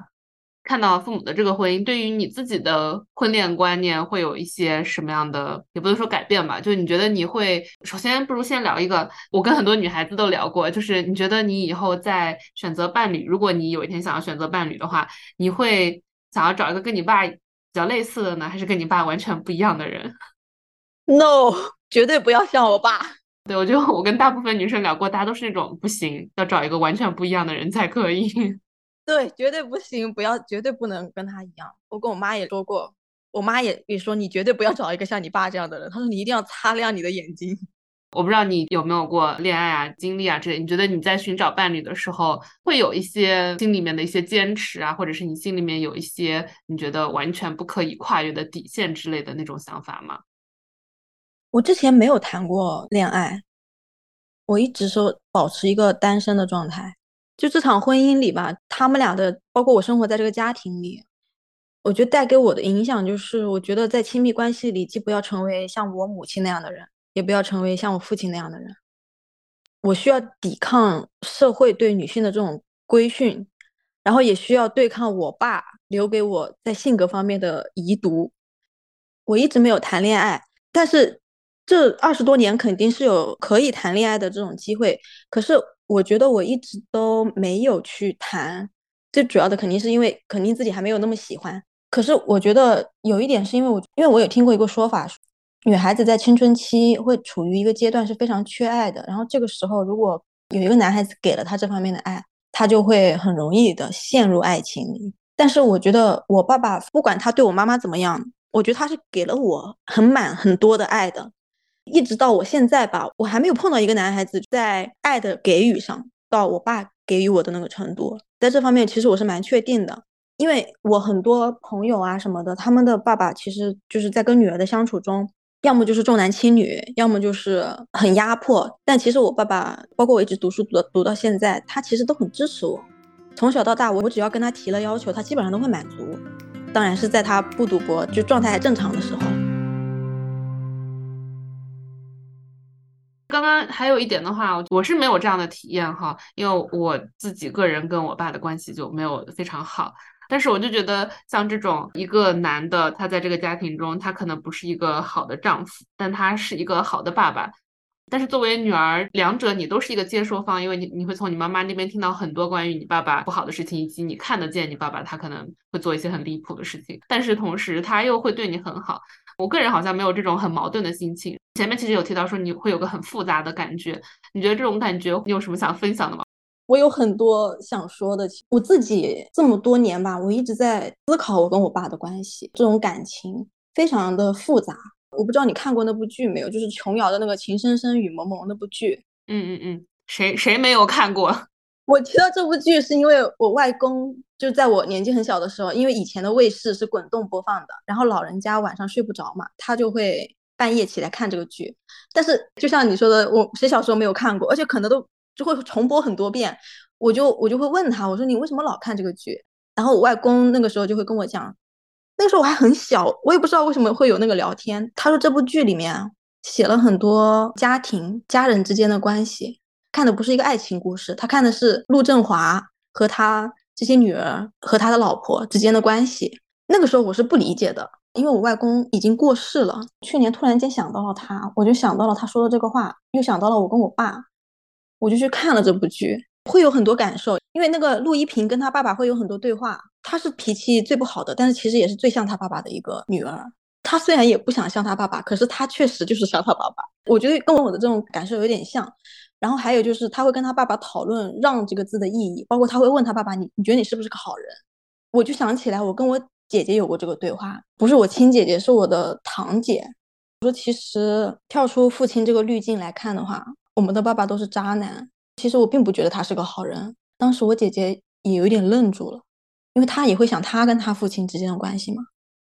看到父母的这个婚姻，对于你自己的婚恋观念会有一些什么样的，也不能说改变吧，就你觉得你会首先不如先聊一个，我跟很多女孩子都聊过，就是你觉得你以后在选择伴侣，如果你有一天想要选择伴侣的话，你会。想要找一个跟你爸比较类似的呢，还是跟你爸完全不一样的人？No，绝对不要像我爸。对我觉得我跟大部分女生聊过，大家都是那种不行，要找一个完全不一样的人才可以。对，绝对不行，不要，绝对不能跟他一样。我跟我妈也说过，我妈也也说，你绝对不要找一个像你爸这样的人。她说你一定要擦亮你的眼睛。我不知道你有没有过恋爱啊、经历啊之类。你觉得你在寻找伴侣的时候，会有一些心里面的一些坚持啊，或者是你心里面有一些你觉得完全不可以跨越的底线之类的那种想法吗？我之前没有谈过恋爱，我一直说保持一个单身的状态。就这场婚姻里吧，他们俩的，包括我生活在这个家庭里，我觉得带给我的影响就是，我觉得在亲密关系里，既不要成为像我母亲那样的人。也不要成为像我父亲那样的人。我需要抵抗社会对女性的这种规训，然后也需要对抗我爸留给我在性格方面的遗毒。我一直没有谈恋爱，但是这二十多年肯定是有可以谈恋爱的这种机会。可是我觉得我一直都没有去谈，最主要的肯定是因为肯定自己还没有那么喜欢。可是我觉得有一点是因为我，因为我有听过一个说法。女孩子在青春期会处于一个阶段是非常缺爱的，然后这个时候如果有一个男孩子给了她这方面的爱，她就会很容易的陷入爱情里。但是我觉得我爸爸不管他对我妈妈怎么样，我觉得他是给了我很满很多的爱的，一直到我现在吧，我还没有碰到一个男孩子在爱的给予上到我爸给予我的那个程度，在这方面其实我是蛮确定的。因为我很多朋友啊什么的，他们的爸爸其实就是在跟女儿的相处中，要么就是重男轻女，要么就是很压迫。但其实我爸爸，包括我一直读书读读到现在，他其实都很支持我。从小到大，我我只要跟他提了要求，他基本上都会满足。当然是在他不赌博，就状态还正常的时候。刚刚还有一点的话，我是没有这样的体验哈，因为我自己个人跟我爸的关系就没有非常好。但是我就觉得，像这种一个男的，他在这个家庭中，他可能不是一个好的丈夫，但他是一个好的爸爸。但是作为女儿，两者你都是一个接受方，因为你你会从你妈妈那边听到很多关于你爸爸不好的事情，以及你看得见你爸爸他可能会做一些很离谱的事情。但是同时他又会对你很好。我个人好像没有这种很矛盾的心情。前面其实有提到说你会有个很复杂的感觉，你觉得这种感觉你有什么想分享的吗？我有很多想说的。我自己这么多年吧，我一直在思考我跟我爸的关系，这种感情非常的复杂。我不知道你看过那部剧没有，就是琼瑶的那个《情深深雨蒙蒙》那部剧。嗯嗯嗯，谁谁没有看过？我提到这部剧是因为我外公就在我年纪很小的时候，因为以前的卫视是滚动播放的，然后老人家晚上睡不着嘛，他就会半夜起来看这个剧。但是就像你说的，我谁小时候没有看过，而且可能都就会重播很多遍。我就我就会问他，我说你为什么老看这个剧？然后我外公那个时候就会跟我讲。那个时候我还很小，我也不知道为什么会有那个聊天。他说这部剧里面写了很多家庭、家人之间的关系，看的不是一个爱情故事，他看的是陆振华和他这些女儿和他的老婆之间的关系。那个时候我是不理解的，因为我外公已经过世了。去年突然间想到了他，我就想到了他说的这个话，又想到了我跟我爸，我就去看了这部剧，会有很多感受。因为那个陆一平跟他爸爸会有很多对话。他是脾气最不好的，但是其实也是最像他爸爸的一个女儿。他虽然也不想像他爸爸，可是他确实就是像他爸爸。我觉得跟我的这种感受有点像。然后还有就是，他会跟他爸爸讨论“让”这个字的意义，包括他会问他爸爸：“你你觉得你是不是个好人？”我就想起来，我跟我姐姐有过这个对话，不是我亲姐姐，是我的堂姐。我说：“其实跳出父亲这个滤镜来看的话，我们的爸爸都是渣男。其实我并不觉得他是个好人。”当时我姐姐也有点愣住了。因为他也会想他跟他父亲之间的关系嘛，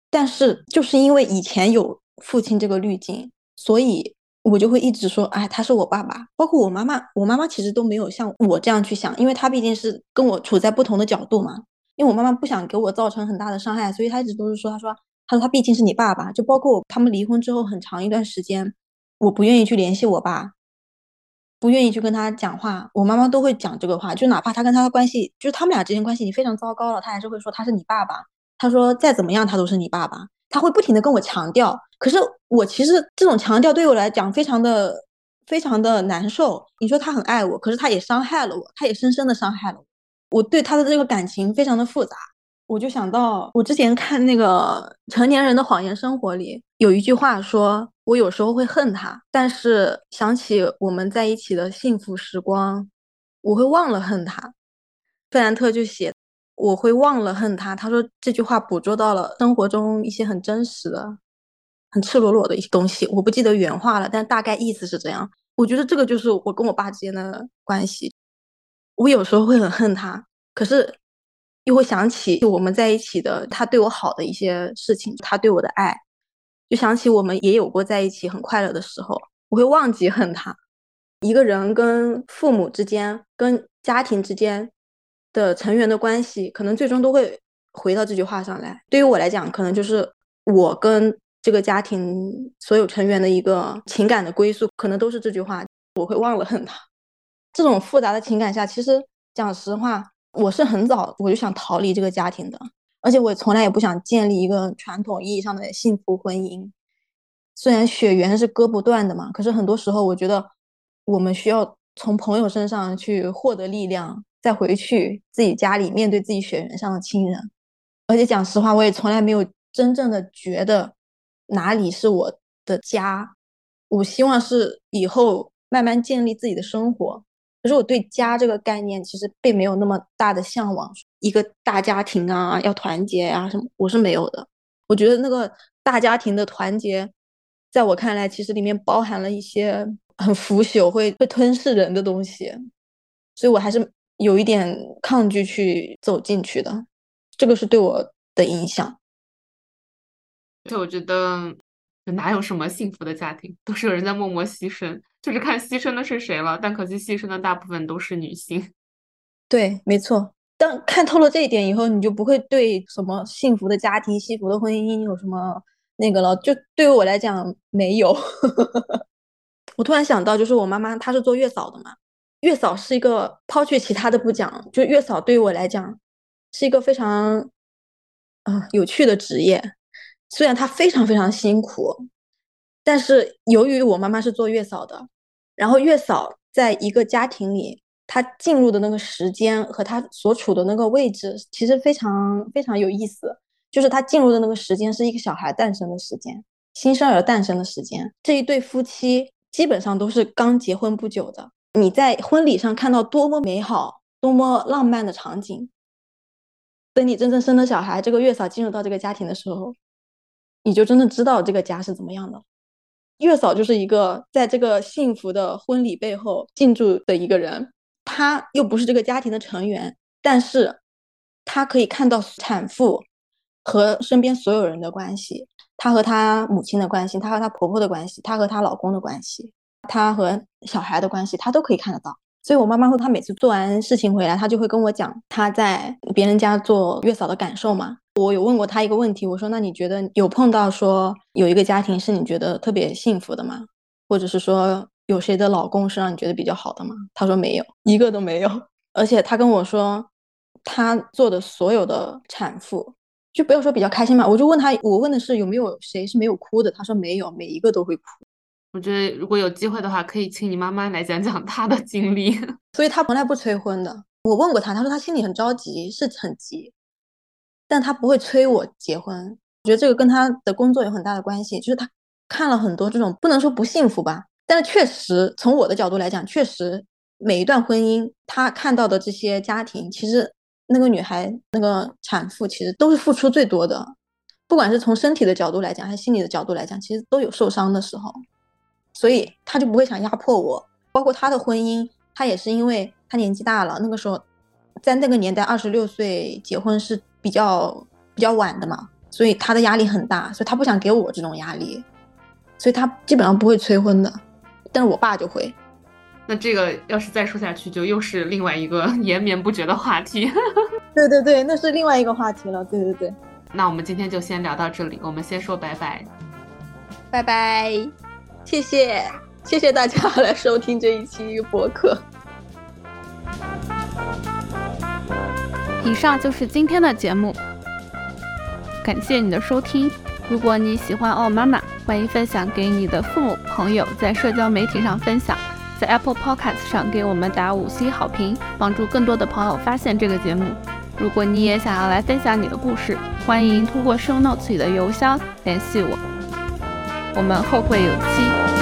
但是就是因为以前有父亲这个滤镜，所以我就会一直说，哎，他是我爸爸。包括我妈妈，我妈妈其实都没有像我这样去想，因为她毕竟是跟我处在不同的角度嘛。因为我妈妈不想给我造成很大的伤害，所以她一直都是说，她说，她说她毕竟是你爸爸。就包括他们离婚之后很长一段时间，我不愿意去联系我爸。不愿意去跟他讲话，我妈妈都会讲这个话，就哪怕他跟他的关系，就是他们俩之间关系已经非常糟糕了，他还是会说他是你爸爸。他说再怎么样他都是你爸爸，他会不停的跟我强调。可是我其实这种强调对我来讲非常的非常的难受。你说他很爱我，可是他也伤害了我，他也深深的伤害了我。我对他的这个感情非常的复杂。我就想到我之前看那个《成年人的谎言生活》里有一句话说。我有时候会恨他，但是想起我们在一起的幸福时光，我会忘了恨他。费兰特就写我会忘了恨他，他说这句话捕捉到了生活中一些很真实的、很赤裸裸的一些东西。我不记得原话了，但大概意思是这样。我觉得这个就是我跟我爸之间的关系。我有时候会很恨他，可是又会想起我们在一起的他对我好的一些事情，他对我的爱。就想起我们也有过在一起很快乐的时候，我会忘记恨他。一个人跟父母之间、跟家庭之间的成员的关系，可能最终都会回到这句话上来。对于我来讲，可能就是我跟这个家庭所有成员的一个情感的归宿，可能都是这句话。我会忘了恨他。这种复杂的情感下，其实讲实话，我是很早我就想逃离这个家庭的。而且我从来也不想建立一个传统意义上的幸福婚姻。虽然血缘是割不断的嘛，可是很多时候我觉得我们需要从朋友身上去获得力量，再回去自己家里面对自己血缘上的亲人。而且讲实话，我也从来没有真正的觉得哪里是我的家。我希望是以后慢慢建立自己的生活。可是我对家这个概念其实并没有那么大的向往。一个大家庭啊，要团结啊，什么我是没有的。我觉得那个大家庭的团结，在我看来，其实里面包含了一些很腐朽、会会吞噬人的东西，所以我还是有一点抗拒去走进去的。这个是对我的影响。就我觉得，哪有什么幸福的家庭，都是有人在默默牺牲，就是看牺牲的是谁了。但可惜牺牲的大部分都是女性。对，没错。当看透了这一点以后，你就不会对什么幸福的家庭、幸福的婚姻有什么那个了。就对于我来讲，没有。我突然想到，就是我妈妈她是做月嫂的嘛，月嫂是一个抛去其他的不讲，就月嫂对于我来讲是一个非常啊有趣的职业。虽然她非常非常辛苦，但是由于我妈妈是做月嫂的，然后月嫂在一个家庭里，她进入的那个时间和她所处的那个位置，其实非常非常有意思。就是她进入的那个时间是一个小孩诞生的时间，新生儿诞生的时间。这一对夫妻基本上都是刚结婚不久的。你在婚礼上看到多么美好、多么浪漫的场景，等你真正生了小孩，这个月嫂进入到这个家庭的时候。你就真的知道这个家是怎么样的。月嫂就是一个在这个幸福的婚礼背后进驻的一个人，她又不是这个家庭的成员，但是她可以看到产妇和身边所有人的关系，她和她母亲的关系，她和她婆婆的关系，她和她老公的关系，她和小孩的关系，她都可以看得到。所以我妈妈说，她每次做完事情回来，她就会跟我讲她在别人家做月嫂的感受嘛。我有问过他一个问题，我说：“那你觉得有碰到说有一个家庭是你觉得特别幸福的吗？或者是说有谁的老公是让你觉得比较好的吗？”他说没有，一个都没有。而且他跟我说，他做的所有的产妇，就不要说比较开心嘛，我就问他，我问的是有没有谁是没有哭的？他说没有，每一个都会哭。我觉得如果有机会的话，可以请你妈妈来讲讲她的经历。所以她从来不催婚的。我问过她，她说她心里很着急，是很急。但他不会催我结婚，我觉得这个跟他的工作有很大的关系。就是他看了很多这种，不能说不幸福吧，但是确实从我的角度来讲，确实每一段婚姻他看到的这些家庭，其实那个女孩那个产妇其实都是付出最多的，不管是从身体的角度来讲，还是心理的角度来讲，其实都有受伤的时候，所以他就不会想压迫我。包括他的婚姻，他也是因为他年纪大了，那个时候在那个年代二十六岁结婚是。比较比较晚的嘛，所以他的压力很大，所以他不想给我这种压力，所以他基本上不会催婚的，但是我爸就会。那这个要是再说下去，就又是另外一个 延绵不绝的话题。对对对，那是另外一个话题了。对对对，那我们今天就先聊到这里，我们先说拜拜，拜拜，谢谢谢谢大家来收听这一期博客。以上就是今天的节目，感谢你的收听。如果你喜欢奥妈妈，欢迎分享给你的父母、朋友，在社交媒体上分享，在 Apple Podcast 上给我们打五星好评，帮助更多的朋友发现这个节目。如果你也想要来分享你的故事，欢迎通过 Show Notes 里的邮箱联系我。我们后会有期。